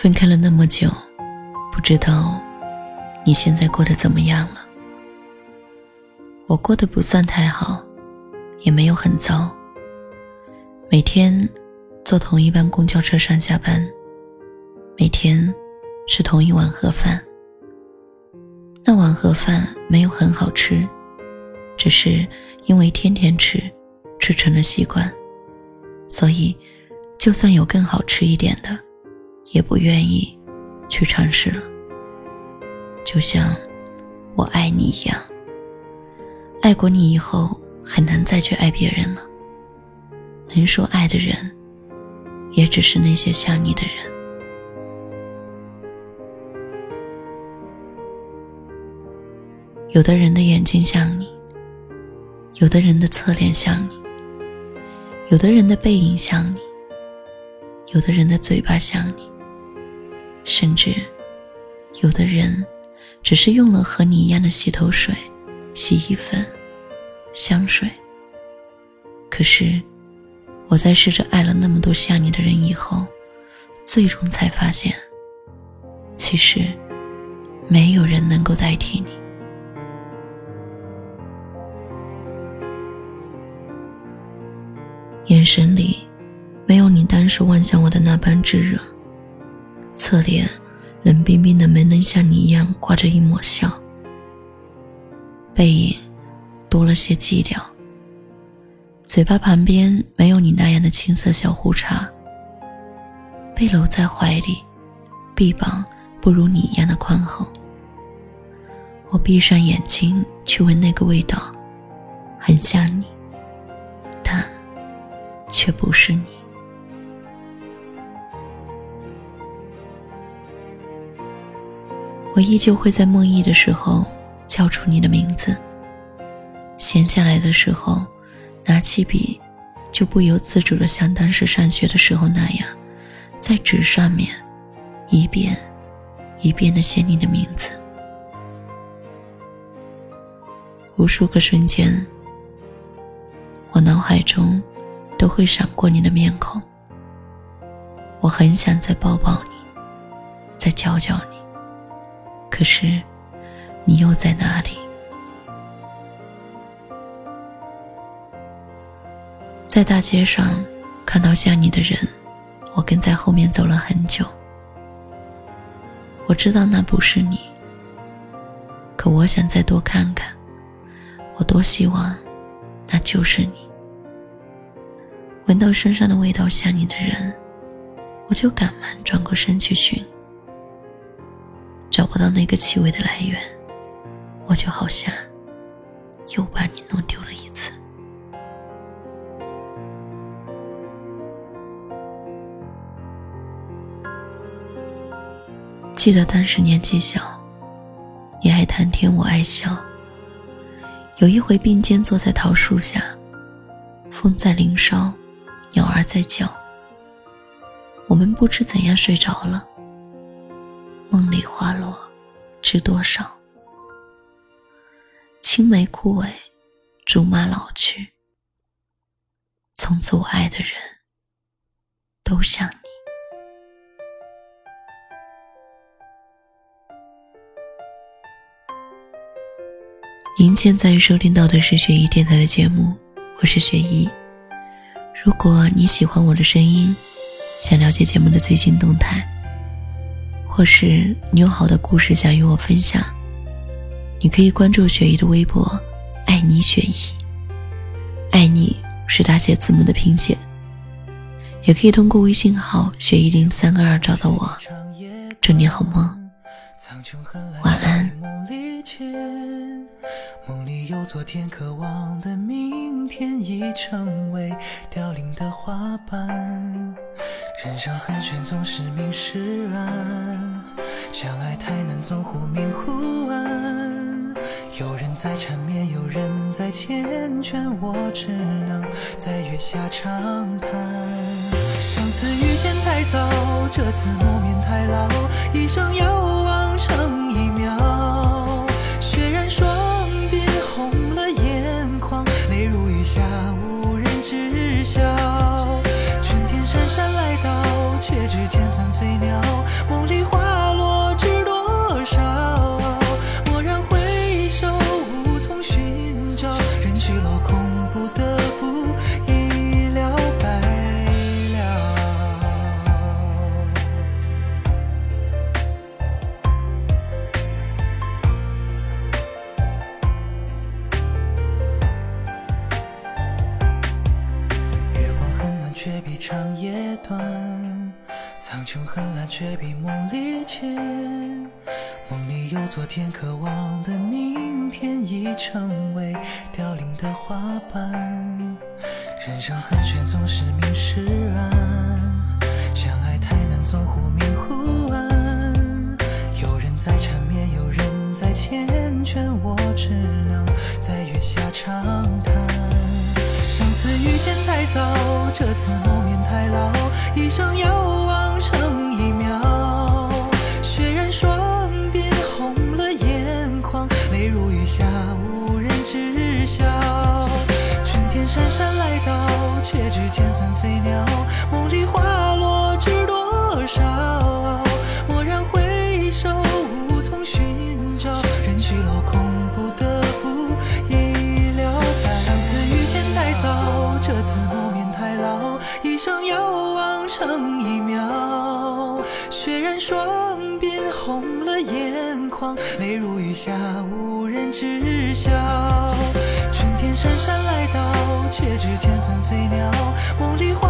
分开了那么久，不知道你现在过得怎么样了？我过得不算太好，也没有很糟。每天坐同一班公交车上下班，每天吃同一碗盒饭。那碗盒饭没有很好吃，只是因为天天吃，吃成了习惯，所以就算有更好吃一点的。也不愿意去尝试了，就像我爱你一样。爱过你以后，很难再去爱别人了。能说爱的人，也只是那些像你的人。有的人的眼睛像你，有的人的侧脸像你，有的人的背影像你，有的人的嘴巴像你。甚至，有的人只是用了和你一样的洗头水、洗衣粉、香水。可是，我在试着爱了那么多像你的人以后，最终才发现，其实没有人能够代替你。眼神里没有你当时望向我的那般炙热。侧脸冷冰冰的，没能像你一样挂着一抹笑。背影多了些寂寥。嘴巴旁边没有你那样的青涩小胡茬。被搂在怀里，臂膀不如你一样的宽厚。我闭上眼睛去闻那个味道，很像你，但却不是你。我依旧会在梦呓的时候叫出你的名字。闲下来的时候，拿起笔，就不由自主的像当时上学的时候那样，在纸上面一遍一遍的写你的名字。无数个瞬间，我脑海中都会闪过你的面孔。我很想再抱抱你，再叫叫你。可是，你又在哪里？在大街上看到像你的人，我跟在后面走了很久。我知道那不是你，可我想再多看看。我多希望那就是你。闻到身上的味道像你的人，我就赶忙转过身去寻。找不到那个气味的来源，我就好像又把你弄丢了一次。记得当时年纪小，你爱谈天，我爱笑。有一回并肩坐在桃树下，风在林梢，鸟儿在叫，我们不知怎样睡着了。梦里花落知多少？青梅枯萎，竹马老去。从此我爱的人，都像你。您现在收听到的是雪姨电台的节目，我是雪姨。如果你喜欢我的声音，想了解节目的最新动态。或是你有好的故事想与我分享，你可以关注雪姨的微博“爱你雪姨”，爱你是大写字母的拼写，也可以通过微信号“雪姨零三个二”找到我。祝你好梦，晚安。梦里有昨天渴望的明天，已成为凋零的花瓣。人生寒暄总是明示暗，相爱太难总忽明忽暗。有人在缠绵，有人在缱绻，我只能在月下长叹。上次遇见太早，这次谋面太老，一生遥望成夜短，苍穹很蓝，却比梦里浅。梦里有昨天，渴望的明天已成为凋零的花瓣。人生很悬，总是明是暗，相爱太难，总忽明忽暗。有人在缠绵，有人在缱绻，我只能在月下长叹。上次遇见太早，这次谋面太老，一生有生遥望成一秒。血染双鬓，红了眼眶，泪如雨下，无人知晓。春天姗姗来到，却只见纷飞鸟。梦里花